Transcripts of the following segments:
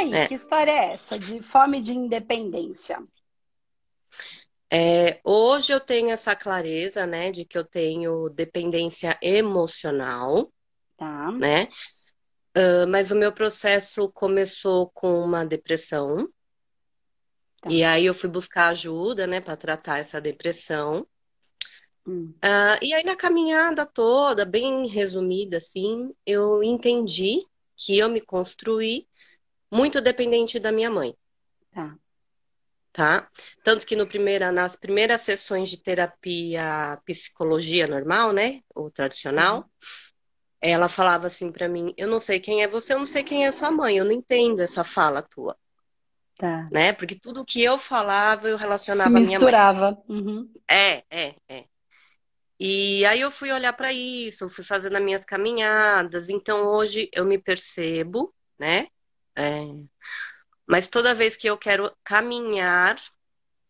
aí, é. que história é essa de fome de independência? É, hoje eu tenho essa clareza, né, de que eu tenho dependência emocional, tá. né? Uh, mas o meu processo começou com uma depressão. Tá. E aí eu fui buscar ajuda, né, para tratar essa depressão. Hum. Uh, e aí na caminhada toda, bem resumida assim, eu entendi que eu me construí muito dependente da minha mãe. Tá. Tá? Tanto que no primeira, nas primeiras sessões de terapia psicologia normal, né, ou tradicional, uhum. ela falava assim para mim: "Eu não sei quem é você, eu não sei quem é sua mãe, eu não entendo essa fala tua". Tá. Né? Porque tudo que eu falava eu relacionava Se misturava. a minha mãe. Uhum. É, é, é. E aí eu fui olhar para isso, fui fazendo as minhas caminhadas. Então hoje eu me percebo, né? É... Mas toda vez que eu quero caminhar,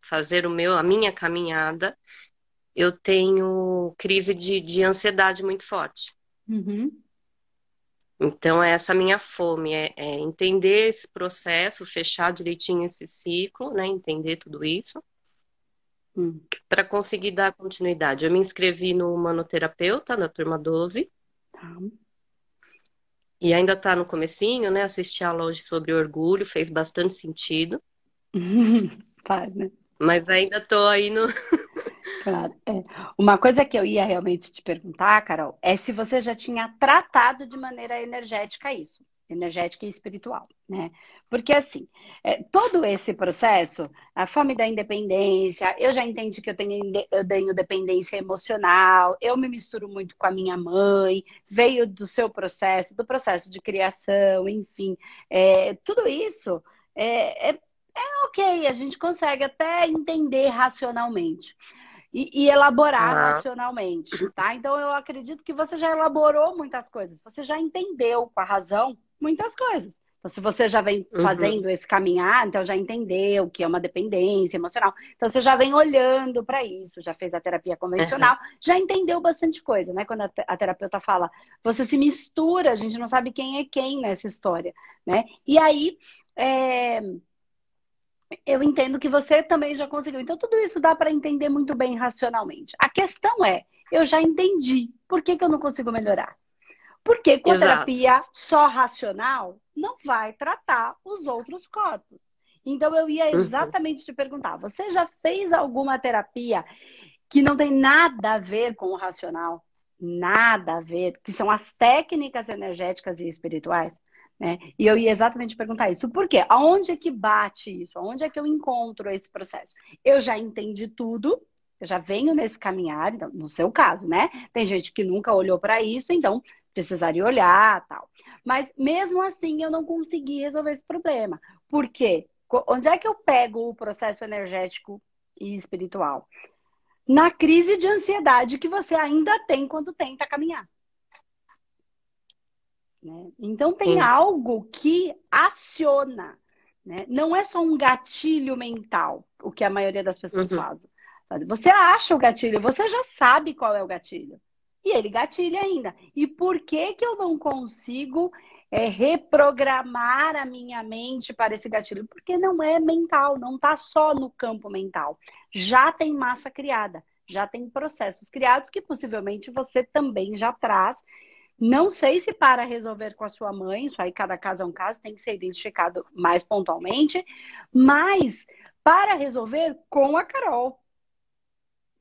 fazer o meu, a minha caminhada, eu tenho crise de, de ansiedade muito forte. Uhum. Então, é essa minha fome é, é, entender esse processo, fechar direitinho esse ciclo, né? Entender tudo isso. Hum. Para conseguir dar continuidade. Eu me inscrevi no manoterapeuta, na turma 12. Tá. E ainda está no comecinho, né? Assisti a hoje sobre orgulho, fez bastante sentido. Faz, né? Mas ainda estou aí no. Claro. É. Uma coisa que eu ia realmente te perguntar, Carol, é se você já tinha tratado de maneira energética isso, energética e espiritual, né? Porque assim, é, todo esse processo, a fome da independência, eu já entendi que eu tenho, eu tenho dependência emocional, eu me misturo muito com a minha mãe, veio do seu processo, do processo de criação, enfim, é, tudo isso é, é, é ok, a gente consegue até entender racionalmente e, e elaborar ah. racionalmente, tá? Então eu acredito que você já elaborou muitas coisas, você já entendeu com a razão muitas coisas. Então, se você já vem uhum. fazendo uhum. esse caminhar, então já entendeu que é uma dependência emocional. Então, você já vem olhando para isso, já fez a terapia convencional, uhum. já entendeu bastante coisa, né? Quando a, terapeuta fala, você se mistura, a gente não sabe quem é quem nessa história, né? E aí, é eu entendo que você também já conseguiu. Então, tudo isso dá para entender muito bem racionalmente. A questão é, eu já entendi. Por que, que eu não consigo melhorar? Porque com Exato. terapia só racional não vai tratar os outros corpos. Então, eu ia exatamente uhum. te perguntar: você já fez alguma terapia que não tem nada a ver com o racional? Nada a ver, que são as técnicas energéticas e espirituais? Né? E eu ia exatamente perguntar isso. Por quê? Aonde é que bate isso? Aonde é que eu encontro esse processo? Eu já entendi tudo, eu já venho nesse caminhar, então, no seu caso, né? Tem gente que nunca olhou para isso, então precisaria olhar tal. Mas mesmo assim eu não consegui resolver esse problema. Por quê? Onde é que eu pego o processo energético e espiritual? Na crise de ansiedade que você ainda tem quando tenta caminhar. Né? Então tem Sim. algo que aciona. Né? Não é só um gatilho mental, o que a maioria das pessoas uhum. faz. Você acha o gatilho, você já sabe qual é o gatilho. E ele gatilha ainda. E por que, que eu não consigo é, reprogramar a minha mente para esse gatilho? Porque não é mental, não está só no campo mental. Já tem massa criada, já tem processos criados que possivelmente você também já traz não sei se para resolver com a sua mãe, isso aí cada caso é um caso, tem que ser identificado mais pontualmente, mas para resolver com a Carol.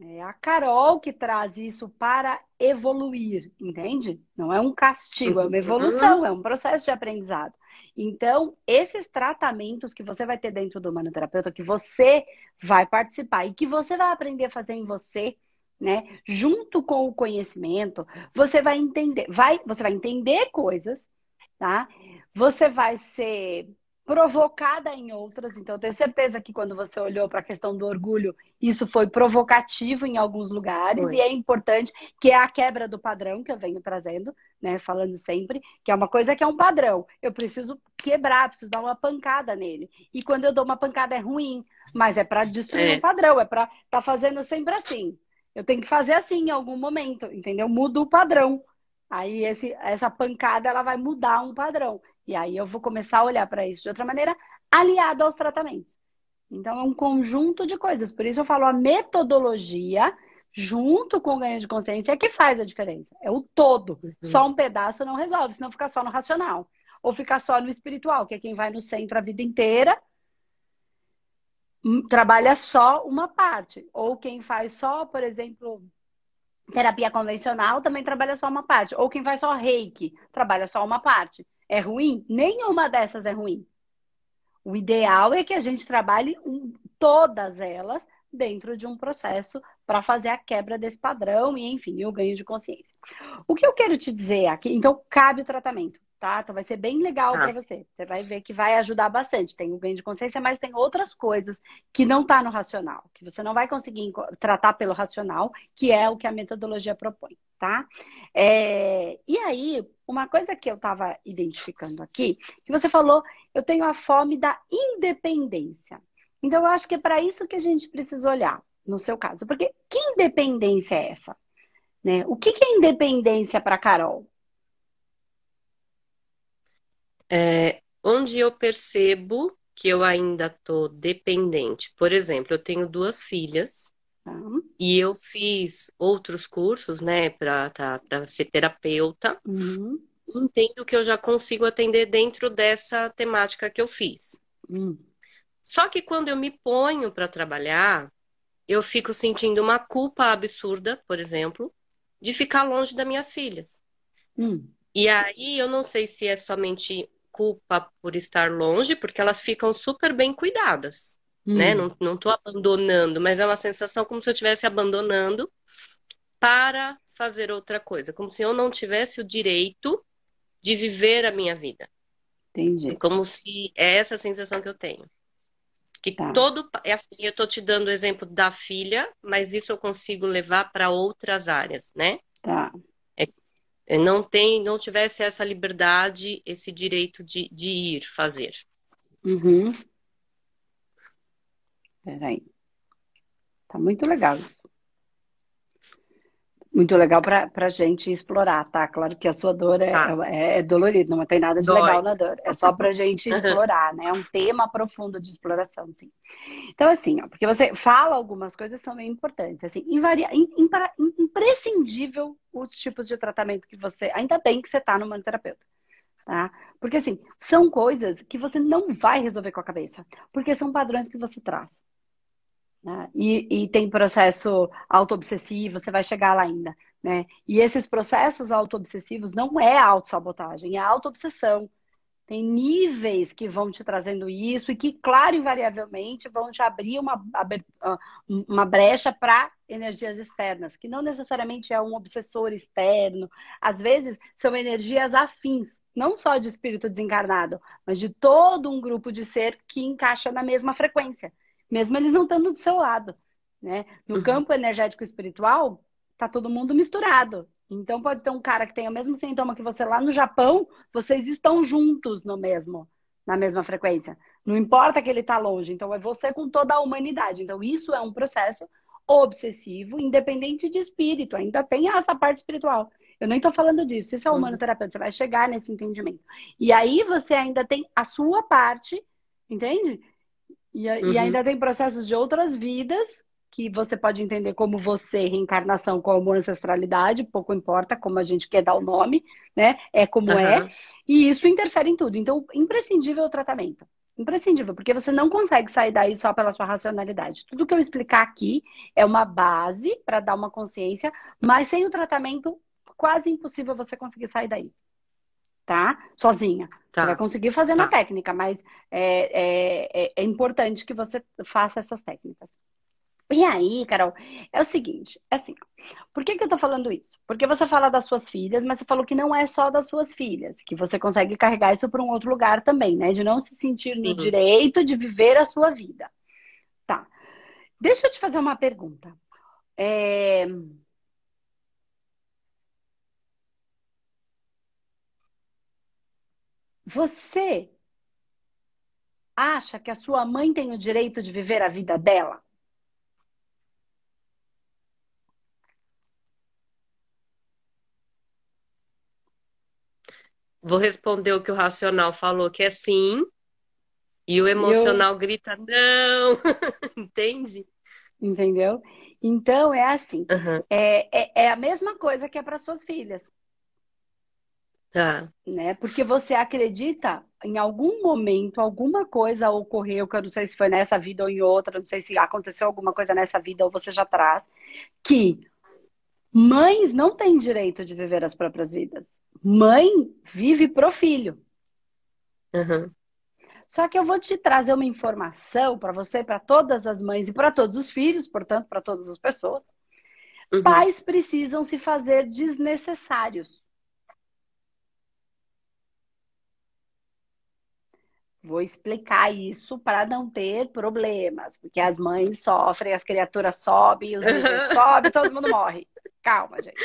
É a Carol que traz isso para evoluir, entende? Não é um castigo, é uma evolução, é um processo de aprendizado. Então, esses tratamentos que você vai ter dentro do manoterapeuta, que você vai participar e que você vai aprender a fazer em você, né? Junto com o conhecimento, você vai entender, vai, você vai entender coisas, tá? Você vai ser provocada em outras. Então, eu tenho certeza que quando você olhou para a questão do orgulho, isso foi provocativo em alguns lugares foi. e é importante que é a quebra do padrão que eu venho trazendo, né, falando sempre, que é uma coisa que é um padrão. Eu preciso quebrar, preciso dar uma pancada nele. E quando eu dou uma pancada é ruim, mas é para destruir o é. um padrão, é para estar tá fazendo sempre assim. Eu tenho que fazer assim em algum momento, entendeu? Muda o padrão. Aí esse, essa pancada ela vai mudar um padrão. E aí eu vou começar a olhar para isso de outra maneira, aliado aos tratamentos. Então, é um conjunto de coisas. Por isso eu falo a metodologia junto com o ganho de consciência é que faz a diferença. É o todo. Uhum. Só um pedaço não resolve, senão fica só no racional. Ou ficar só no espiritual, que é quem vai no centro a vida inteira, hum, trabalha só uma parte. Ou quem faz só, por exemplo, terapia convencional, também trabalha só uma parte. Ou quem faz só reiki, trabalha só uma parte. É ruim? Nenhuma dessas é ruim. O ideal é que a gente trabalhe um, todas elas dentro de um processo para fazer a quebra desse padrão e, enfim, o ganho de consciência. O que eu quero te dizer aqui, então, cabe o tratamento, tá? Então vai ser bem legal ah. para você. Você vai ver que vai ajudar bastante. Tem o ganho de consciência, mas tem outras coisas que não tá no racional, que você não vai conseguir tratar pelo racional, que é o que a metodologia propõe, tá? É... E aí, uma coisa que eu estava identificando aqui, que você falou, eu tenho a fome da independência. Então, eu acho que é para isso que a gente precisa olhar, no seu caso. Porque que independência é essa? Né? O que, que é independência para Carol? É, onde eu percebo que eu ainda estou dependente. Por exemplo, eu tenho duas filhas tá. e eu fiz outros cursos, né, para ser terapeuta. Uhum. Entendo que eu já consigo atender dentro dessa temática que eu fiz. Uhum. Só que quando eu me ponho para trabalhar, eu fico sentindo uma culpa absurda, por exemplo, de ficar longe das minhas filhas. Hum. E aí eu não sei se é somente culpa por estar longe, porque elas ficam super bem cuidadas, hum. né? Não, não tô abandonando, mas é uma sensação como se eu estivesse abandonando para fazer outra coisa, como se eu não tivesse o direito de viver a minha vida. Entendi. Como se é essa sensação que eu tenho. Que tá. todo. É assim, eu estou te dando o exemplo da filha, mas isso eu consigo levar para outras áreas, né? Tá. É, não tem, não tivesse essa liberdade, esse direito de, de ir fazer. Uhum. Peraí. Tá muito legal isso muito legal para a gente explorar, tá? Claro que a sua dor é, ah. é, é dolorida, não tem nada de Dói. legal na dor. É só para a gente explorar, né? É um tema profundo de exploração, sim. Então, assim, ó, porque você fala algumas coisas que são bem importantes. Assim, invaria, imprescindível os tipos de tratamento que você... Ainda bem que você está no manoterapeuta. Tá? Porque, assim, são coisas que você não vai resolver com a cabeça. Porque são padrões que você traz. Né? E, e, tem processo auto-obsessivo, você vai chegar lá ainda. Né? E esses processos auto-obsessivos não é auto-sabotagem, é auto-obsessão. Tem níveis que vão te trazendo isso e que, claro, invariavelmente, vão te abrir uma, ah, uma brecha para energias externas, que não necessariamente é um obsessor externo. Às vezes, são energias afins, não só de espírito desencarnado, mas de todo um grupo de ser que encaixa na mesma frequência mesmo eles não estando do seu lado. Né? No uhum. campo energético espiritual, tá todo mundo misturado. Então pode ter um cara que tem o mesmo sintoma que você lá no Japão, vocês estão juntos no mesmo, na mesma frequência. Não importa que ele está longe, então é você com toda a humanidade. Então isso é um processo obsessivo, independente de espírito, ainda tem essa parte espiritual. Eu nem estou falando disso, isso é humano terapeuta, você vai chegar nesse entendimento. E aí você ainda tem a sua parte, entende? E, uhum. e ainda tem processos de outras vidas que você pode entender como você, reencarnação, como ancestralidade, pouco importa como a gente quer dar o nome, né? É como uhum. é. E isso interfere em tudo. Então, imprescindível o tratamento. Imprescindível, porque você não consegue sair daí só pela sua racionalidade. Tudo que eu explicar aqui é uma base para dar uma consciência, mas sem o tratamento, quase impossível você conseguir sair daí tá? Sozinha. Tá. Você vai conseguir fazer tá. na técnica, mas é, é, é, importante que você faça essas técnicas. E aí, Carol, é o seguinte, é assim, por que, que eu tô falando isso? Porque você fala das suas filhas, mas você falou que não é só das suas filhas, que você consegue carregar isso para um outro lugar também, né? De não se sentir no uhum. direito de viver a sua vida. Tá. Deixa eu te fazer uma pergunta. É... Você acha que a sua mãe tem o direito de viver a vida dela? vou responder o que o racional falou, que é sim, e o emocional eu... grita não. Entende? Entendeu? Então é assim. Uhum. É, é, é, a mesma coisa que é para suas filhas. Tá. Né? Porque você acredita em algum momento, alguma coisa ocorreu, que eu não sei se foi nessa vida ou em outra, não sei se aconteceu alguma coisa nessa vida ou você já traz, que mães não têm direito de viver as próprias vidas. Mãe vive pro filho. Uhum. Só que eu vou te trazer uma informação para você, para todas as mães e para todos os filhos, portanto, para todas as pessoas. Uhum. Pais precisam se fazer desnecessários. Vou explicar isso para não ter problemas, porque as mães sofrem, as criaturas sobem, os bebês sobem, todo mundo morre. Calma, gente.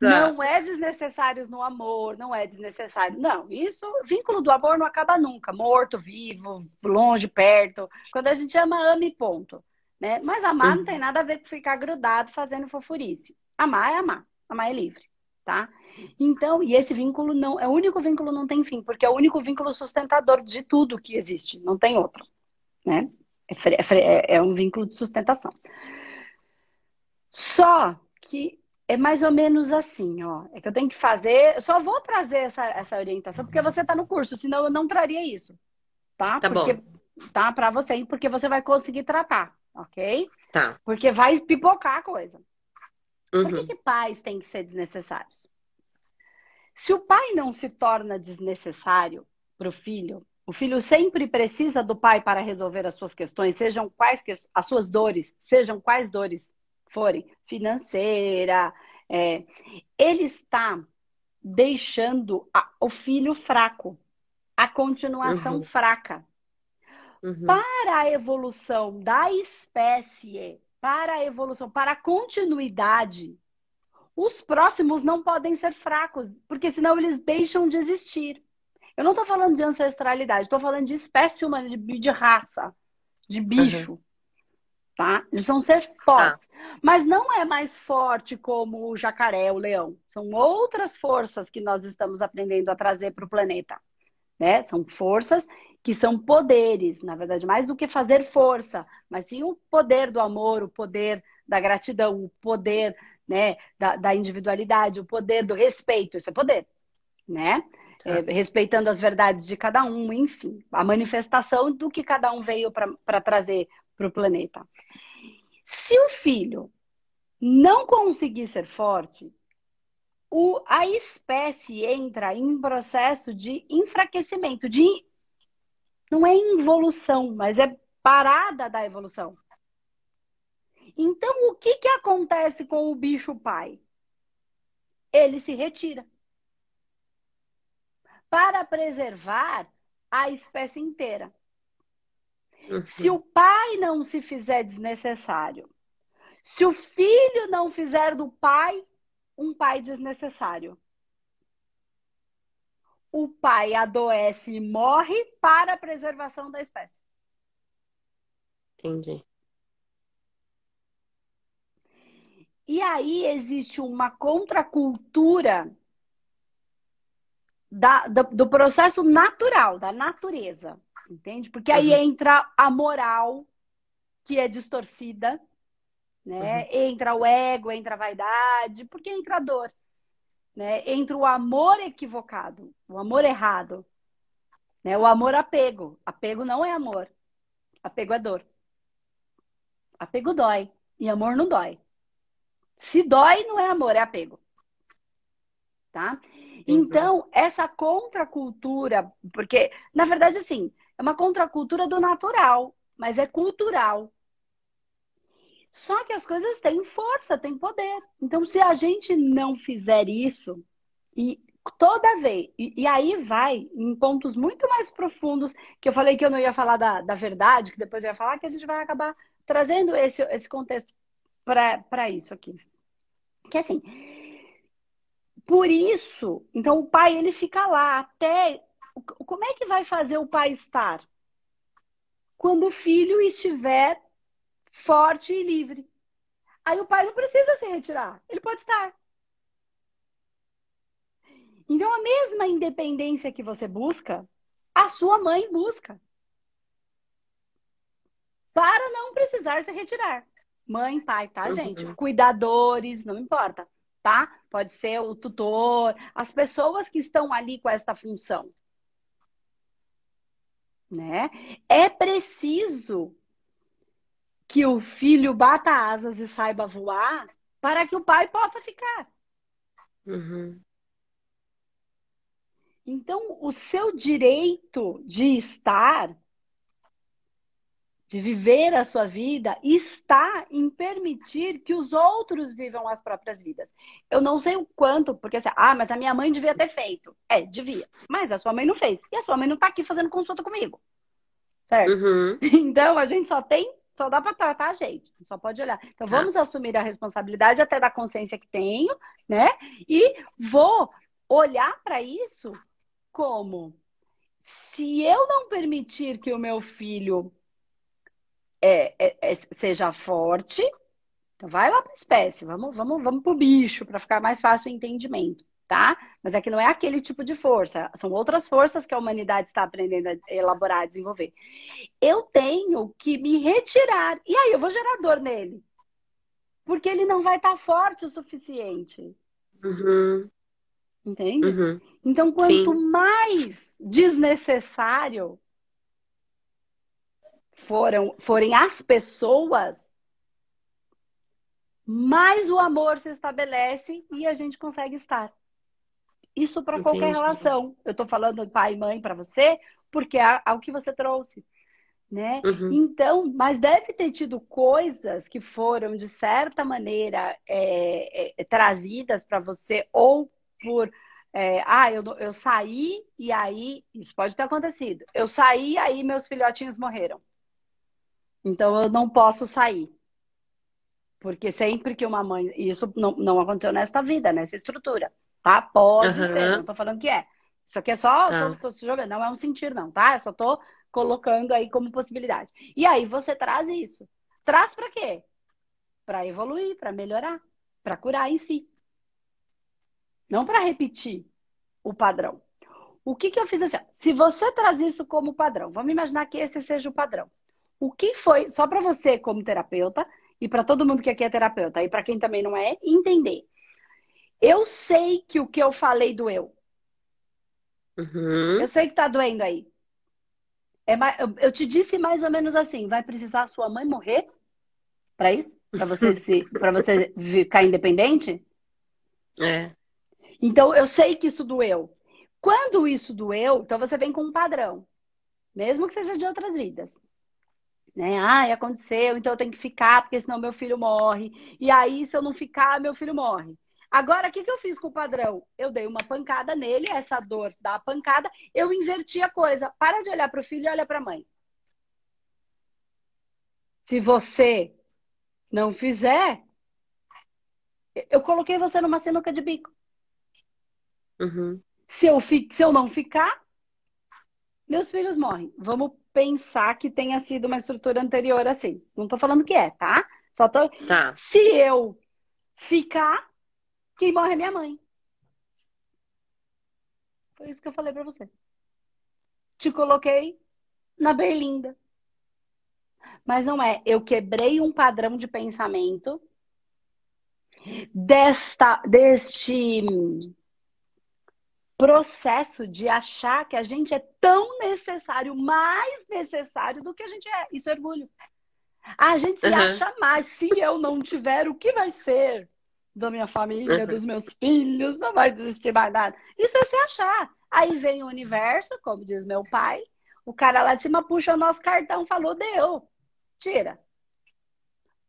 Tá. Não é desnecessários no amor, não é desnecessário. Não, isso, vínculo do amor não acaba nunca. Morto, vivo, longe, perto. Quando a gente ama, ama e ponto. Né? Mas amar uhum. não tem nada a ver com ficar grudado fazendo fofurice. Amar é amar. Amar é livre, tá? Então, e esse vínculo não é o único vínculo não tem fim, porque é o único vínculo sustentador de tudo que existe, não tem outro, né? É, é, é um vínculo de sustentação. Só que é mais ou menos assim, ó. É que eu tenho que fazer. Eu só vou trazer essa, essa orientação porque você está no curso, senão eu não traria isso. Tá? Tá porque, bom. Tá, para você, porque você vai conseguir tratar, ok? Tá. Porque vai pipocar a coisa. Uhum. Por que, que pais têm que ser desnecessários? Se o pai não se torna desnecessário para o filho, o filho sempre precisa do pai para resolver as suas questões, sejam quais que, as suas dores, sejam quais dores forem, financeira, é, ele está deixando a, o filho fraco, a continuação uhum. fraca. Uhum. Para a evolução da espécie, para a evolução, para a continuidade, os próximos não podem ser fracos, porque senão eles deixam de existir. Eu não estou falando de ancestralidade, estou falando de espécie humana, de, de raça, de bicho. Uhum tá? Eles vão ser fortes. Ah. Mas não é mais forte como o jacaré, o leão. São outras forças que nós estamos aprendendo a trazer para o planeta. Né? São forças que são poderes, na verdade, mais do que fazer força, mas sim o poder do amor, o poder da gratidão, o poder né, da, da individualidade, o poder do respeito. Isso é poder, né? Tá. É, respeitando as verdades de cada um, enfim, a manifestação do que cada um veio para trazer para o planeta. Se o filho não conseguir ser forte, o, a espécie entra em processo de enfraquecimento, de não é involução, mas é parada da evolução. Então, o que, que acontece com o bicho pai? Ele se retira para preservar a espécie inteira. Uhum. Se o pai não se fizer desnecessário, se o filho não fizer do pai um pai desnecessário, o pai adoece e morre para a preservação da espécie. Entendi. E aí existe uma contracultura da, do, do processo natural, da natureza entende? Porque aí uhum. entra a moral, que é distorcida, né? Uhum. Entra o ego, entra a vaidade, porque entra a dor, né? Entra o amor equivocado, o amor errado, né? O amor apego. Apego não é amor, apego é dor. Apego dói e amor não dói. Se dói, não é amor, é apego. Tá? Então, essa contracultura, porque, na verdade, assim, é uma contracultura do natural, mas é cultural. Só que as coisas têm força, têm poder. Então, se a gente não fizer isso, e toda vez, e, e, aí vai em pontos muito mais profundos, que eu falei que eu não ia falar da, da verdade, que depois eu ia falar, que a gente vai acabar trazendo esse, esse contexto para isso aqui. Que assim, por isso, então o pai ele fica lá até como é que vai fazer o pai estar? Quando o filho estiver forte e livre. Aí o pai não precisa se retirar, ele pode estar. Então, a mesma independência que você busca, a sua mãe busca. Para não precisar se retirar. Mãe, pai, tá, uhum. gente? Cuidadores, não importa, tá? Pode ser o tutor, as pessoas que estão ali com esta função. Né? É preciso que o filho bata asas e saiba voar para que o pai possa ficar. Uhum. Então, o seu direito de estar, de viver a sua vida, está em permitir que os outros vivam as próprias vidas. Eu não sei o quanto, porque assim, ah, mas a minha mãe devia ter feito. É, devia. Mas a sua mãe não fez. E a sua mãe não está aqui fazendo consulta comigo. Certo? Uhum. Então, a gente só tem só dá para tratar a gente, só pode olhar. Então vamos ah. assumir a responsabilidade até da consciência que tenho, né? E vou olhar para isso como se eu não permitir que o meu filho é, é, é, seja forte, então vai lá para a espécie, vamos, vamos, vamos para o bicho para ficar mais fácil o entendimento, tá? Mas é que não é aquele tipo de força, são outras forças que a humanidade está aprendendo a elaborar, a desenvolver. Eu tenho que me retirar, e aí eu vou gerar dor nele, porque ele não vai estar tá forte o suficiente. Uhum. Entende? Uhum. Então, quanto Sim. mais desnecessário foram, forem as pessoas, mais o amor se estabelece e a gente consegue estar. Isso para qualquer relação. Eu estou falando pai e mãe para você, porque é, é o que você trouxe. Né? Uhum. Então, mas deve ter tido coisas que foram, de certa maneira, é, é, trazidas para você, ou por. É, ah, eu, eu saí e aí. Isso pode ter acontecido. Eu saí e aí meus filhotinhos morreram. Então eu não posso sair. Porque sempre que uma mãe. Isso não, não aconteceu nesta vida, nessa estrutura. Tá? Pode uhum. ser, não tô falando que é. Isso aqui é só. Tá. Tô, tô se jogando. Não é um sentir, não, tá? Eu só tô colocando aí como possibilidade. E aí você traz isso. Traz para quê? Para evoluir, para melhorar, para curar em si. Não para repetir o padrão. O que, que eu fiz assim? Se você traz isso como padrão, vamos imaginar que esse seja o padrão. O que foi, só para você como terapeuta, e para todo mundo que aqui é terapeuta, e para quem também não é, entender. Eu sei que o que eu falei doeu. Uhum. Eu sei que tá doendo aí. É, eu te disse mais ou menos assim: vai precisar sua mãe morrer para isso? Para você se, para você ficar independente? É. Então, eu sei que isso doeu. Quando isso doeu, então você vem com um padrão, mesmo que seja de outras vidas. Né? Ah, aconteceu, então eu tenho que ficar, porque senão meu filho morre. E aí, se eu não ficar, meu filho morre. Agora, o que, que eu fiz com o padrão? Eu dei uma pancada nele, essa dor da pancada, eu inverti a coisa. Para de olhar para o filho e olha para a mãe. Se você não fizer, eu coloquei você numa sinuca de bico. Uhum. Se, eu fi, se eu não ficar, meus filhos morrem. Vamos pensar que tenha sido uma estrutura anterior assim. Não tô falando que é, tá? Só tô. Tá. Se eu ficar, quem morre é minha mãe. Foi isso que eu falei para você. Te coloquei na berlinda. Mas não é. Eu quebrei um padrão de pensamento desta, deste processo de achar que a gente é tão necessário, mais necessário do que a gente é. Isso é orgulho. A gente se uhum. acha mais. Se eu não tiver, o que vai ser da minha família, uhum. dos meus filhos? Não vai existir mais nada. Isso é se achar. Aí vem o universo, como diz meu pai, o cara lá de cima puxa o nosso cartão, falou, deu. Tira.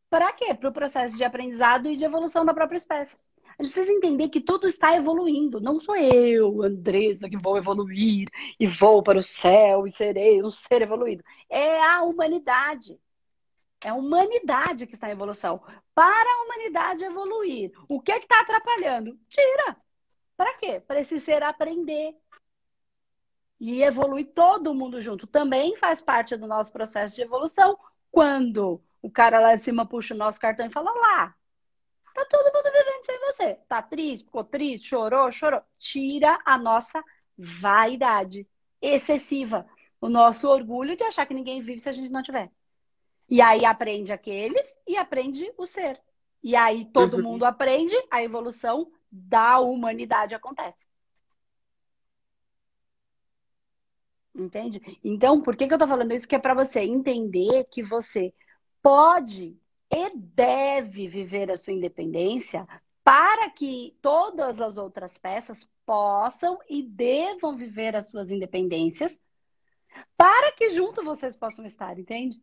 Para quê? Para o processo de aprendizado e de evolução da própria espécie. A gente precisa entender que tudo está evoluindo. Não sou eu, Andresa, que vou evoluir e vou para o céu e serei um ser evoluído. É a humanidade. É a humanidade que está em evolução. Para a humanidade evoluir, o que é que está atrapalhando? Tira. Para quê? Para esse ser aprender. E evoluir todo mundo junto. Também faz parte do nosso processo de evolução. Quando o cara lá de cima puxa o nosso cartão e fala: lá, Tá todo mundo vivendo sem você. Tá triste, ficou triste, chorou, chorou. Tira a nossa vaidade excessiva, o nosso orgulho de achar que ninguém vive se a gente não tiver. E aí aprende aqueles e aprende o ser. E aí todo uhum. mundo aprende, a evolução da humanidade acontece. Entende? Então, por que, que eu tô falando isso? Que é para você entender que você pode e deve viver a sua independência para que todas as outras peças possam e devam viver as suas independências para que junto vocês possam estar, entende?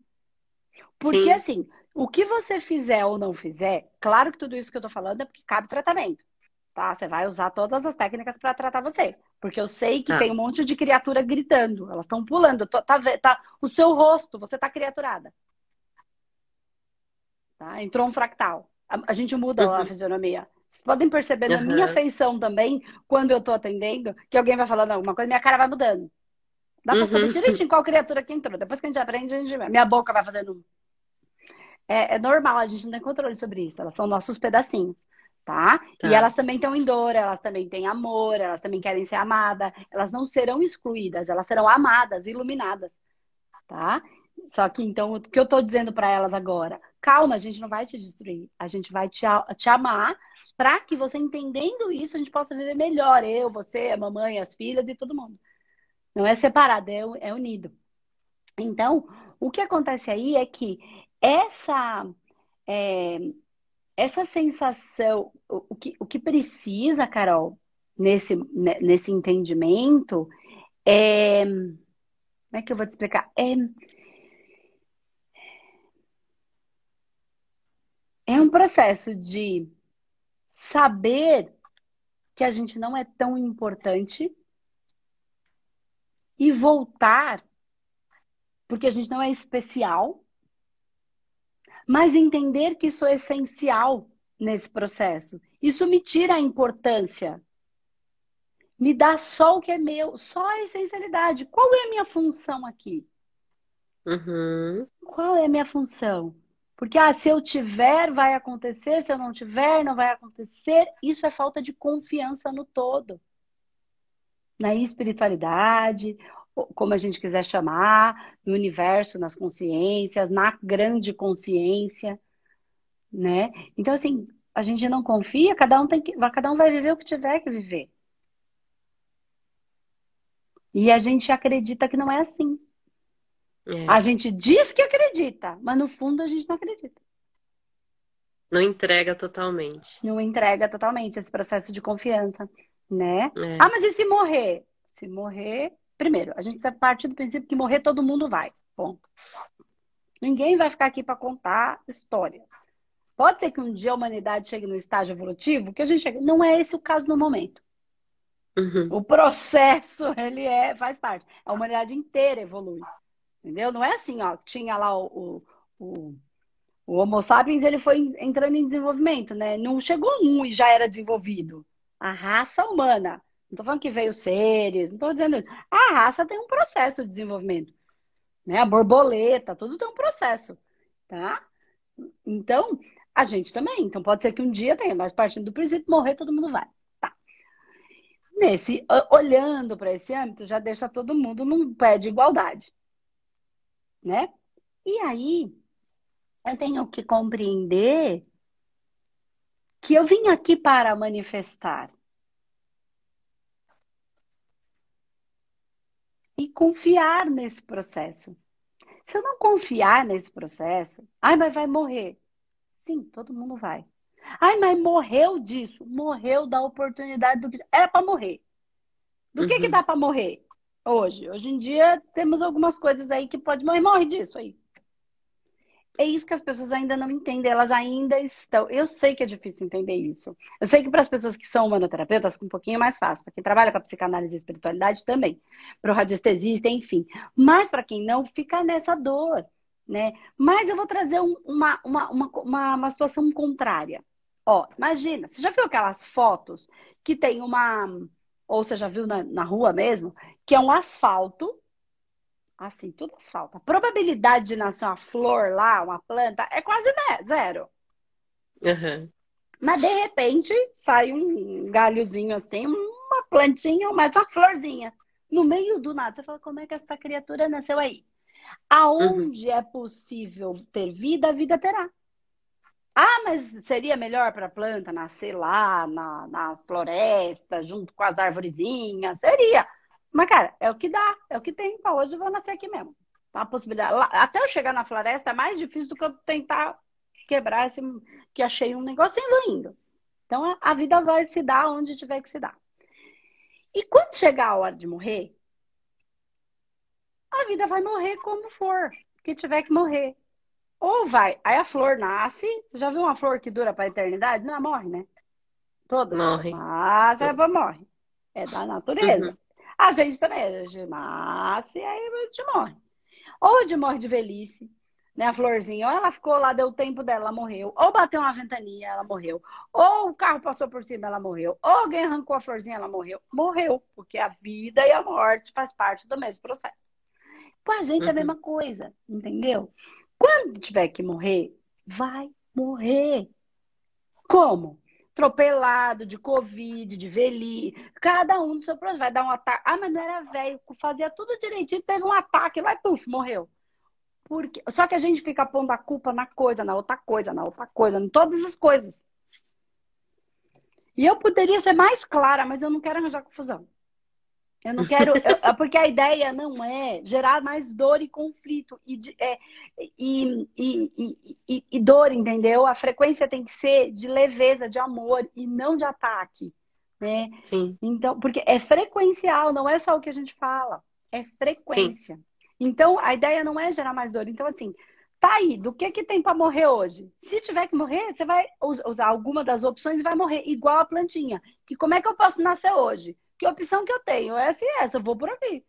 Porque Sim. assim, o que você fizer ou não fizer, claro que tudo isso que eu tô falando é porque cabe tratamento. Tá? Você vai usar todas as técnicas para tratar você. Porque eu sei que ah. tem um monte de criatura gritando. Elas estão pulando. Tá, tá, o seu rosto, você tá criaturada. Tá? Entrou um fractal. A, a gente muda uhum. a fisionomia. Vocês podem perceber uhum. na minha feição também, quando eu tô atendendo, que alguém vai falando alguma coisa, minha cara vai mudando. Dá pra saber uhum. direitinho qual criatura que entrou. Depois que a gente aprende, a gente... minha boca vai fazendo. É, é normal, a gente não tem controle sobre isso. Elas são nossos pedacinhos tá? tá? E elas também estão em dor, elas também têm amor, elas também querem ser amadas. Elas não serão excluídas, elas serão amadas, iluminadas, tá? Só que então, o que eu estou dizendo para elas agora? Calma, a gente não vai te destruir, a gente vai te, te amar para que você entendendo isso a gente possa viver melhor. Eu, você, a mamãe, as filhas e todo mundo. Não é separado, é, é unido. Então, o que acontece aí é que essa é, essa sensação, o que, o que precisa, Carol, nesse, né, nesse entendimento é. Como é que eu vou te explicar? É, é um processo de saber que a gente não é tão importante e voltar porque a gente não é especial mas entender que isso é essencial nesse processo. Isso me tira a importância. Me dá só o que é meu, só a essencialidade. Qual é a minha função aqui? Uhum. Qual é a minha função? Porque ah, se eu tiver, vai acontecer, se eu não tiver, não vai acontecer. Isso é falta de confiança no todo. Na espiritualidade, como a gente quiser chamar, no universo, nas consciências, na grande consciência, né? Então, assim, a gente não confia, cada um tem que, cada um vai viver o que tiver que viver. E a gente acredita que não é assim. É. A gente diz que acredita, mas no fundo a gente não acredita. Não entrega totalmente. Não entrega totalmente esse processo de confiança, né? É. Ah, mas e se morrer? Se morrer, Primeiro, a gente precisa partir do princípio que morrer todo mundo vai. Ponto. Ninguém vai ficar aqui para contar história. Pode ser que um dia a humanidade chegue no estágio evolutivo, que a gente chega. Não é esse o caso no momento. Uhum. O processo, ele é, faz parte. A humanidade inteira evolui. Entendeu? Não é assim, ó, tinha lá o, o, o Homo sapiens, ele foi entrando em desenvolvimento, né? Não chegou um e já era desenvolvido. A raça humana não estou falando que veio seres, não estou dizendo isso. A raça tem um processo de desenvolvimento. Né? A borboleta, tudo tem um processo. Tá? Então, a gente também. Então, pode ser que um dia tenha, mas partindo do princípio, morrer, todo mundo vai. Tá. Nesse, olhando para esse âmbito, já deixa todo mundo num pé de igualdade. Né? E aí, eu tenho que compreender que eu vim aqui para manifestar. e confiar nesse processo. Se eu não confiar nesse processo, ai, mas vai morrer. Sim, todo mundo vai. Ai, mas morreu disso, morreu da oportunidade do que era para morrer. Do uhum. que que uhum. dá para morrer hoje? Hoje em dia temos algumas coisas aí que pode morrer, morre disso aí. É isso que as pessoas ainda não entendem, elas ainda estão. Eu sei que é difícil entender isso. Eu sei que para as pessoas que são humanoterapeutas, um pouquinho mais fácil. Para quem trabalha com a psicanálise e espiritualidade também. Para o radiestesista, enfim. Mas para quem não, fica nessa dor. Né? Mas eu vou trazer um, uma, uma, uma, uma, situação contrária. Ó, imagina, você já viu aquelas fotos que tem uma. Ou você já viu na, na rua mesmo, que é um asfalto Assim, tudo asfalto. A probabilidade de nascer uma flor lá, uma planta, é quase zero. Uhum. Mas de repente sai um galhozinho assim, uma plantinha, mais uma florzinha. No meio do nada. Você fala, como é que essa criatura nasceu aí? Aonde uhum. é possível ter vida, a vida terá. Ah, mas seria melhor para a planta nascer lá na, na floresta, junto com as arvorezinhas? Seria. Mas, cara, é o que dá, é o que tem. Pra hoje eu vou nascer aqui mesmo. Tá a possibilidade. Até eu chegar na floresta é mais difícil do que eu tentar quebrar esse. que achei um negocinho indo. Então a vida vai se dar onde tiver que se dar. E quando chegar a hora de morrer, a vida vai morrer como for, que tiver que morrer. Ou vai, aí a flor nasce. Você já viu uma flor que dura para a eternidade? Não, morre, né? Toda. Morre. Mas ela morre. É da natureza. Uhum. A gente também, a gente nasce e aí a gente morre. Ou a gente morre de velhice, né? A florzinha, ou ela ficou lá, deu o tempo dela, ela morreu. Ou bateu uma ventania, ela morreu. Ou o carro passou por cima, ela morreu. Ou alguém arrancou a florzinha, ela morreu. Morreu, porque a vida e a morte faz parte do mesmo processo. Com a gente uhum. é a uhum. mesma coisa, entendeu? Quando tiver que morrer, vai morrer. Como? Atropelado, de Covid, de velhice. Cada um do seu projeto vai dar um ataque. Ah, mas não era velho, fazia tudo direitinho, teve um ataque e puf, morreu. Porque... Só que a gente fica pondo a culpa na coisa, na outra coisa, na outra coisa, em todas as coisas. E eu poderia ser mais clara, mas eu não quero arranjar confusão. Eu não quero, eu, porque a ideia não é gerar mais dor e conflito e, é, e, e, e, e, dor, entendeu? A frequência tem que ser de leveza, de amor e não de ataque, né? Sim. Então, porque é frequencial, não é só o que a gente fala, é frequência. Sim. Então, a ideia não é gerar mais dor. Então, assim, tá aí, do que que tem para morrer hoje? Se tiver que morrer, você vai usar alguma das opções e vai morrer igual a plantinha. Que como é que eu posso nascer hoje? Que opção que eu tenho? Essa e essa, eu vou por aqui.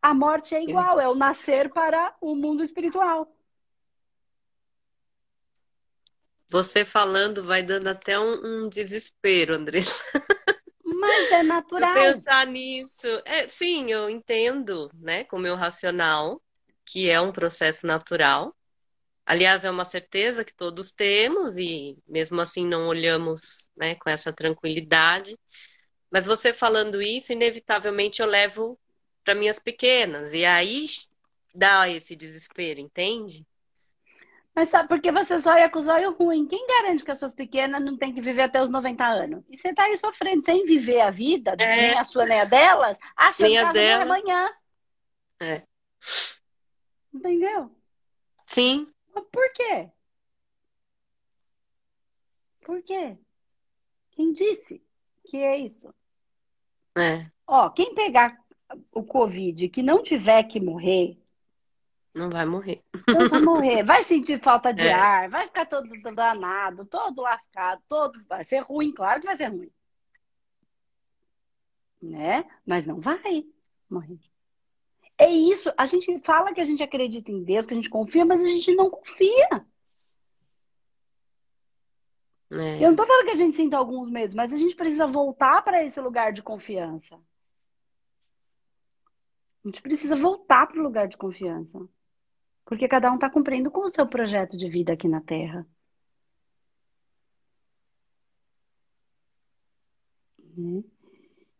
A morte é igual, é o nascer para o mundo espiritual. Você falando vai dando até um, um desespero, Andressa. Mas é natural. pensar nisso. É, sim, eu entendo, né, com o meu racional, que é um processo natural. Aliás, é uma certeza que todos temos e mesmo assim não olhamos, né, com essa tranquilidade. Mas você falando isso, inevitavelmente eu levo para minhas pequenas. E aí dá esse desespero, entende? Mas sabe, porque você só ia com o zóio ruim. Quem garante que as suas pequenas não tem que viver até os 90 anos? E você tá aí sofrendo sem viver a vida, é. nem a sua, nem a delas, achando que a dela... amanhã. É. Entendeu? Sim. Mas por quê? Por quê? Quem disse que é isso? É. Ó, quem pegar o Covid que não tiver que morrer. Não vai morrer. Não vai morrer. Vai sentir falta de é. ar, vai ficar todo danado, todo lascado, todo. Vai ser ruim, claro que vai ser ruim. Né? Mas não vai morrer. É isso. A gente fala que a gente acredita em Deus, que a gente confia, mas a gente não confia. É. Eu não tô falando que a gente sinta alguns medos, mas a gente precisa voltar para esse lugar de confiança. A gente precisa voltar para o lugar de confiança. Porque cada um está cumprindo com o seu projeto de vida aqui na Terra. Né?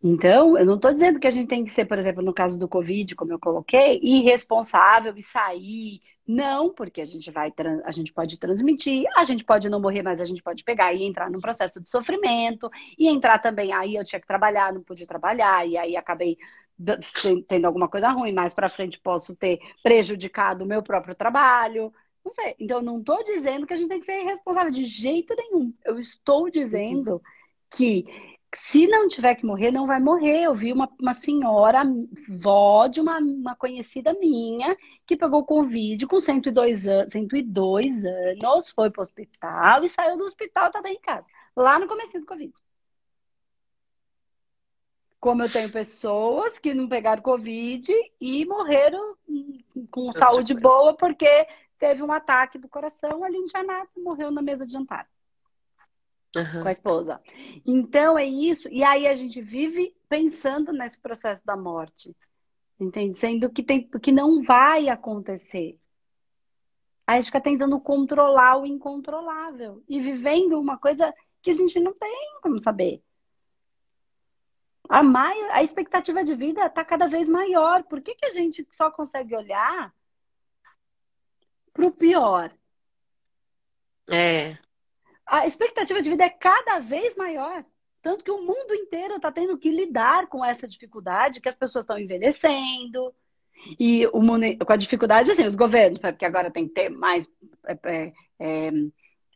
Então, eu não estou dizendo que a gente tem que ser, por exemplo, no caso do Covid, como eu coloquei, irresponsável e sair. Não, porque a gente vai, a gente pode transmitir, a gente pode não morrer, mas a gente pode pegar e entrar num processo de sofrimento e entrar também. Aí eu tinha que trabalhar, não pude trabalhar, e aí acabei tendo alguma coisa ruim, mais para frente posso ter prejudicado o meu próprio trabalho. Não sei. Então, eu não estou dizendo que a gente tem que ser irresponsável de jeito nenhum. Eu estou dizendo uhum. que se não tiver que morrer, não vai morrer. Eu vi uma, uma senhora, vó de uma, uma conhecida minha, que pegou Covid com 102 anos, 102 anos, foi para o hospital e saiu do hospital, estava em casa, lá no começo do Covid. Como eu tenho pessoas que não pegaram Covid e morreram com saúde boa porque teve um ataque do coração ali em Janata, morreu na mesa de jantar uhum. com a esposa. Então é isso. E aí a gente vive pensando nesse processo da morte, entende? Sendo que tem que não vai acontecer. Aí a gente fica tentando controlar o incontrolável e vivendo uma coisa que a gente não tem como saber. A, mai... a expectativa de vida está cada vez maior. Por que, que a gente só consegue olhar para o pior? É. A expectativa de vida é cada vez maior. Tanto que o mundo inteiro está tendo que lidar com essa dificuldade, que as pessoas estão envelhecendo. E o mundo, com a dificuldade, assim, os governos, porque agora tem que ter mais é, é, é,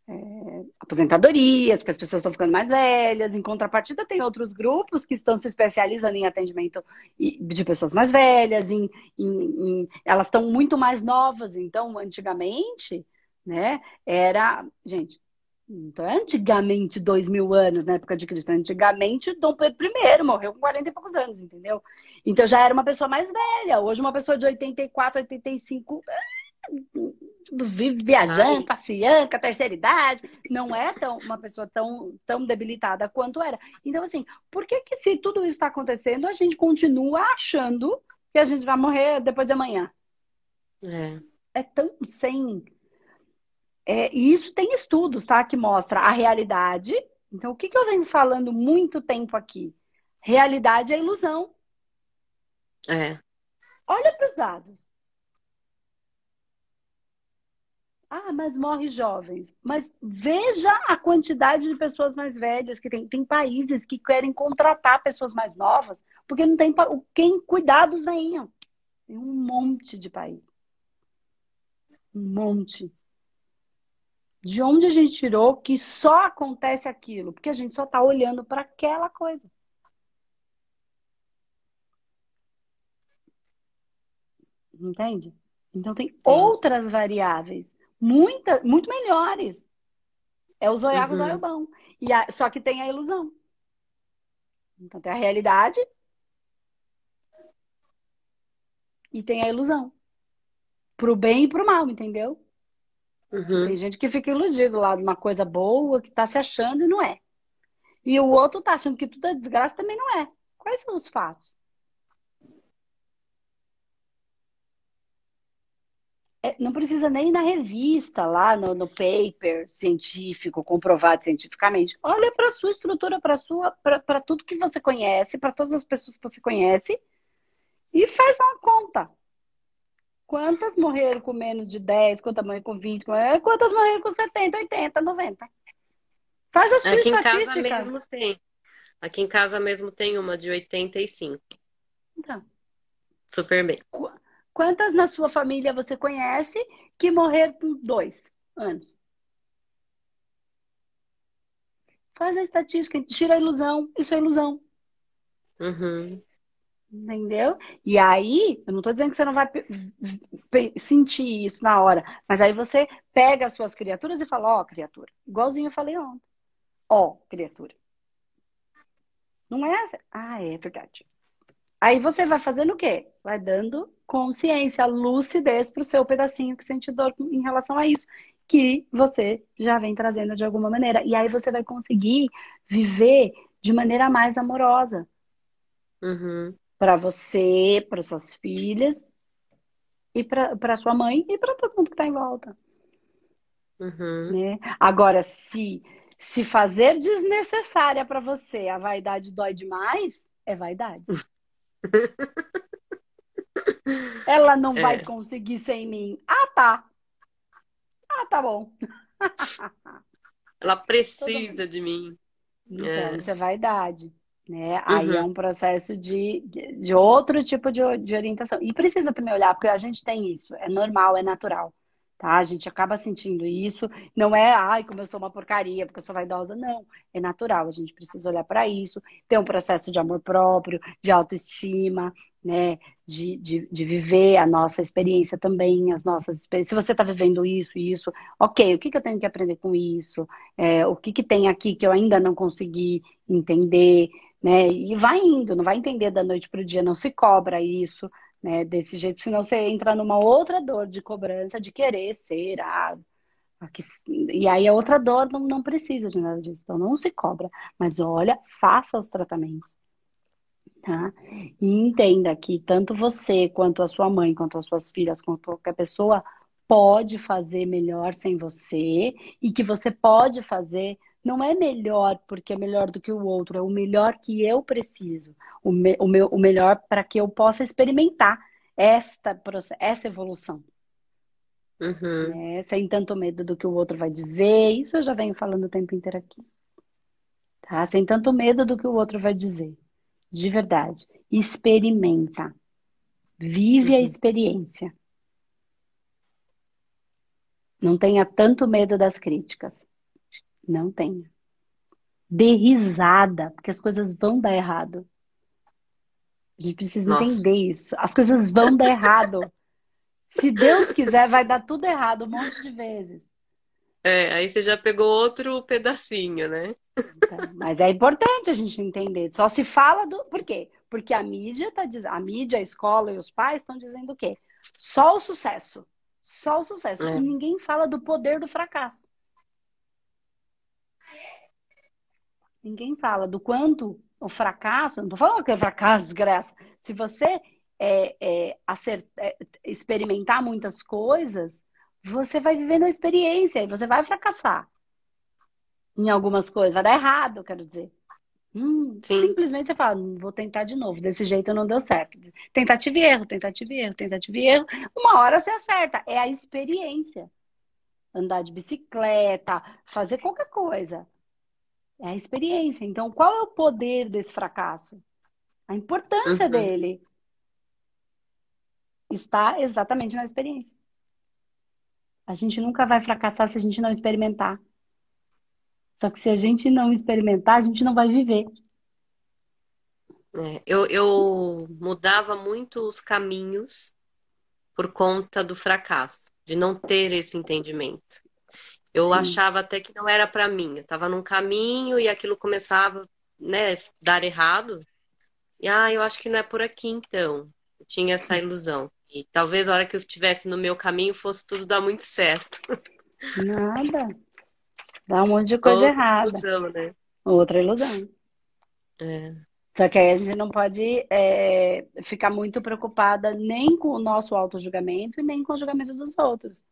é, aposentadorias, porque as pessoas estão ficando mais velhas. Em contrapartida, tem outros grupos que estão se especializando em atendimento de pessoas mais velhas, em, em, em elas estão muito mais novas. Então, antigamente, né, era. Gente, então, é antigamente, dois mil anos, na época de Cristo. Antigamente, Dom Pedro I morreu com 40 e poucos anos, entendeu? Então, já era uma pessoa mais velha. Hoje, uma pessoa de 84, 85, vive viajando, Ai. passeando, com a terceira idade. Não é tão, uma pessoa tão, tão debilitada quanto era. Então, assim, por que, que se tudo isso está acontecendo, a gente continua achando que a gente vai morrer depois de amanhã? É. É tão sem é, e isso tem estudos, tá? Que mostra a realidade. Então, o que, que eu venho falando muito tempo aqui? Realidade é ilusão. É. Olha para os dados. Ah, mas morre jovens. Mas veja a quantidade de pessoas mais velhas que tem. Tem países que querem contratar pessoas mais novas, porque não tem quem cuidar dos venham. Tem um monte de país. Um monte. De onde a gente tirou que só acontece aquilo? Porque a gente só está olhando para aquela coisa. Entende? Então tem Sim. outras variáveis, muita, muito melhores. É o zoiar uhum. o bom. E a, só que tem a ilusão. Então tem a realidade e tem a ilusão. Pro bem e pro mal, entendeu? Uhum. Tem gente que fica iludido lá de uma coisa boa, que tá se achando e não é. E o outro tá achando que tudo é desgraça também não é. Quais são os fatos? É, não precisa nem ir na revista, lá no, no paper científico, comprovado cientificamente. Olha para a sua estrutura, para sua, para tudo que você conhece, para todas as pessoas que você conhece e faz uma conta. Quantas morreram com menos de 10? Quantas morreram com 20? Quantas morreram com 70, 80, 90? Faz a sua Aqui estatística. em casa mesmo tem. Aqui em casa mesmo tem uma de 85. Então. Super bem. Quantas na sua família você conhece que morreram com dois anos? Faz a estatística, tira a ilusão. Isso é ilusão. Uhum. Entendeu? E aí, eu não estou dizendo que você não vai sentir isso na hora, mas aí você pega as suas criaturas e fala: Ó, oh, criatura, igualzinho eu falei ontem. Ó, oh, criatura. Não é essa? Ah, é verdade. Aí você vai fazendo o quê? Vai dando consciência, lucidez para o seu pedacinho que sente dor em relação a isso, que você já vem trazendo de alguma maneira. E aí você vai conseguir viver de maneira mais amorosa. Uhum para você, para suas filhas e para sua mãe e para todo mundo que está em volta. Uhum. Né? Agora, se se fazer desnecessária para você a vaidade dói demais, é vaidade. Ela não é. vai conseguir sem mim. Ah, tá. Ah, tá bom. Ela precisa de mim. Então, é. isso é vaidade. Né? Uhum. Aí é uhum. um processo de, de outro tipo de, de orientação. E precisa também olhar, porque a gente tem isso, é normal, é natural. Tá? A gente acaba sentindo isso. Não é, ai, como eu sou uma porcaria, porque eu sou vaidosa. Não, é natural. A gente precisa olhar para isso. Ter um processo de amor próprio, de autoestima, né? De, de, de viver a nossa experiência também, as nossas experiências. Se você está vivendo isso e isso, ok, o que, que eu tenho que aprender com isso? É, o que, que tem aqui que eu ainda não consegui entender? Né? E vai indo, não vai entender da noite para o dia, não se cobra isso, né? Desse jeito, senão você entra numa outra dor de cobrança de querer ser ah, e aí a outra dor não, não precisa de nada disso, então não se cobra, mas olha, faça os tratamentos. Tá? E entenda que tanto você, quanto a sua mãe, quanto as suas filhas, quanto qualquer pessoa pode fazer melhor sem você e que você pode fazer não é melhor porque é melhor do que o outro, é o melhor que eu preciso, o, me, o, meu, o melhor para que eu possa experimentar esta, essa evolução. Uhum. É, sem tanto medo do que o outro vai dizer, isso eu já venho falando o tempo inteiro aqui. Tá? Sem tanto medo do que o outro vai dizer. De verdade. Experimenta. Vive uhum. a experiência. Não tenha tanto medo das críticas. Não tenha. Dê risada, porque as coisas vão dar errado. A gente precisa Nossa. entender isso. As coisas vão dar errado. Se Deus quiser, vai dar tudo errado um monte de vezes. É, aí você já pegou outro pedacinho, né? Então, mas é importante a gente entender. Só se fala do. Por quê? Porque a mídia tá dizendo. A mídia, a escola e os pais estão dizendo o quê? Só o sucesso. Só o sucesso. É. E ninguém fala do poder do fracasso. Ninguém fala do quanto o fracasso, não estou falando que é fracasso, desgraça. Se você é, é, é, experimentar muitas coisas, você vai vivendo a experiência e você vai fracassar em algumas coisas, vai dar errado, quero dizer. Hum, simplesmente você fala, vou tentar de novo, desse jeito não deu certo. Tentativa e erro, tentativa e erro, tentativa e erro. Uma hora você acerta, é a experiência. Andar de bicicleta, fazer qualquer coisa. É a experiência. Então, qual é o poder desse fracasso? A importância uhum. dele está exatamente na experiência. A gente nunca vai fracassar se a gente não experimentar. Só que se a gente não experimentar, a gente não vai viver. É, eu, eu mudava muito os caminhos por conta do fracasso, de não ter esse entendimento. Eu Sim. achava até que não era para mim. Eu estava num caminho e aquilo começava, né, dar errado. E ah, eu acho que não é por aqui então. Eu tinha essa ilusão. E talvez a hora que eu estivesse no meu caminho fosse tudo dar muito certo. Nada. Dá um monte de coisa Outra errada. Ilusão, né? Outra ilusão. É. Só que aí a gente não pode é, ficar muito preocupada nem com o nosso auto-julgamento e nem com o julgamento dos outros.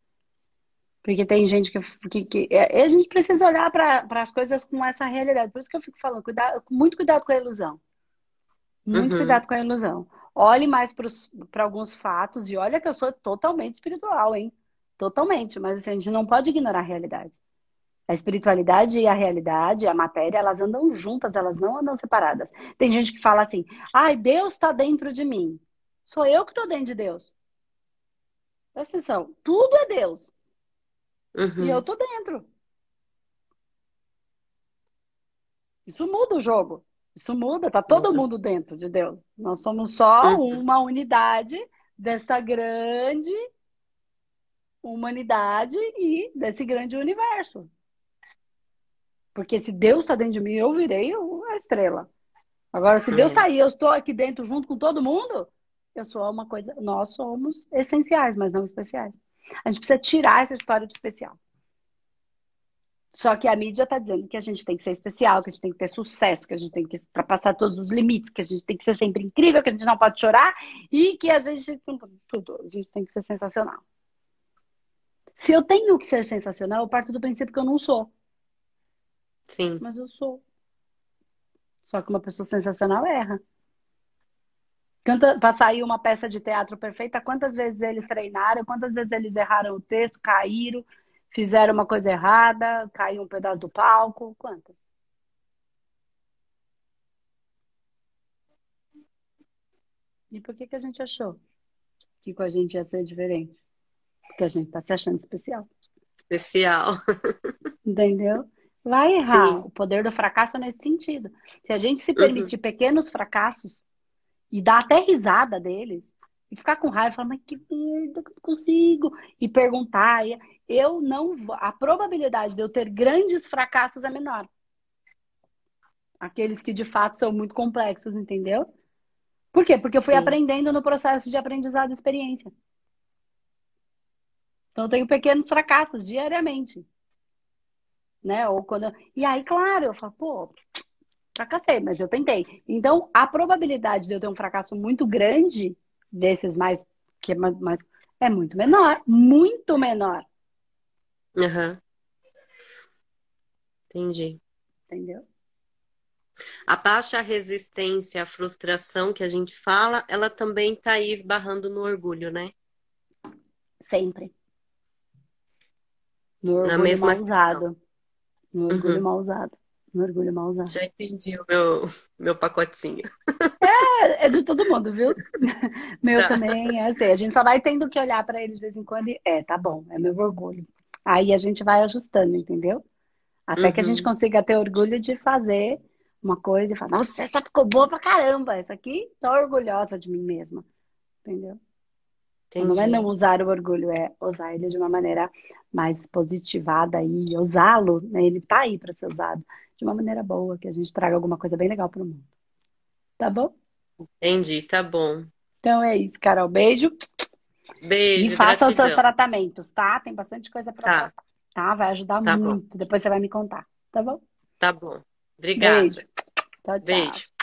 Porque tem gente que. que, que é, a gente precisa olhar para as coisas com essa realidade. Por isso que eu fico falando, cuidado, muito cuidado com a ilusão. Muito uhum. cuidado com a ilusão. Olhe mais para alguns fatos e olha que eu sou totalmente espiritual, hein? Totalmente. Mas assim, a gente não pode ignorar a realidade. A espiritualidade e a realidade, a matéria, elas andam juntas, elas não andam separadas. Tem gente que fala assim: ai, Deus está dentro de mim. Sou eu que estou dentro de Deus. Presta atenção, tudo é Deus. Uhum. E eu tô dentro. Isso muda o jogo. Isso muda, tá todo uhum. mundo dentro de Deus. Nós somos só uhum. uma unidade dessa grande humanidade e desse grande universo. Porque se Deus está dentro de mim, eu virei a estrela. Agora, se Deus está aí, eu estou aqui dentro junto com todo mundo, eu sou uma coisa. Nós somos essenciais, mas não especiais. A gente precisa tirar essa história do especial. Só que a mídia está dizendo que a gente tem que ser especial, que a gente tem que ter sucesso, que a gente tem que ultrapassar todos os limites, que a gente tem que ser sempre incrível, que a gente não pode chorar e que a gente tudo, a gente tem que ser sensacional. Se eu tenho que ser sensacional, eu parto do princípio que eu não sou. Sim. Mas eu sou. Só que uma pessoa sensacional erra. Para sair uma peça de teatro perfeita, quantas vezes eles treinaram, quantas vezes eles erraram o texto, caíram, fizeram uma coisa errada, caiu um pedaço do palco, quantas? E por que, que a gente achou que com a gente ia ser diferente? Porque a gente está se achando especial. Especial. Entendeu? Vai errar. Sim. O poder do fracasso é nesse sentido. Se a gente se uhum. permitir uhum. pequenos fracassos, e dar até risada deles. E ficar com raiva, falar, mas que merda que eu consigo. E perguntar. Eu não. A probabilidade de eu ter grandes fracassos é menor. Aqueles que de fato são muito complexos, entendeu? Por quê? Porque eu fui Sim. aprendendo no processo de aprendizado e experiência. Então eu tenho pequenos fracassos diariamente. Né? Ou quando... E aí, claro, eu falo, pô, fracassei, mas eu tentei. Então, a probabilidade de eu ter um fracasso muito grande, desses mais, que é, mais, é muito menor, muito menor. Uhum. Entendi. entendeu? A baixa resistência, a frustração que a gente fala, ela também tá aí esbarrando no orgulho, né? Sempre. No orgulho Na mesma mal usado. No orgulho uhum. mal usado. No orgulho mal usado. Já entendi o meu, meu pacotinho. É, é de todo mundo, viu? Meu tá. também é assim. A gente só vai tendo que olhar para ele de vez em quando e é, tá bom, é meu orgulho. Aí a gente vai ajustando, entendeu? Até uhum. que a gente uhum. consiga ter orgulho de fazer uma coisa e falar, nossa, essa ficou boa pra caramba, essa aqui tô orgulhosa de mim mesma. Entendeu? Entendi. Não é não usar o orgulho, é usar ele de uma maneira mais positivada e usá-lo, né? Ele tá aí para ser usado de uma maneira boa, que a gente traga alguma coisa bem legal para o mundo. Tá bom? Entendi, tá bom. Então é isso, Carol. Beijo. Beijo. E faça os seus tratamentos, tá? Tem bastante coisa para tá. tratar. Tá? Vai ajudar tá muito. Bom. Depois você vai me contar, tá bom? Tá bom. Obrigada. Beijo. Tchau, tchau. Beijo.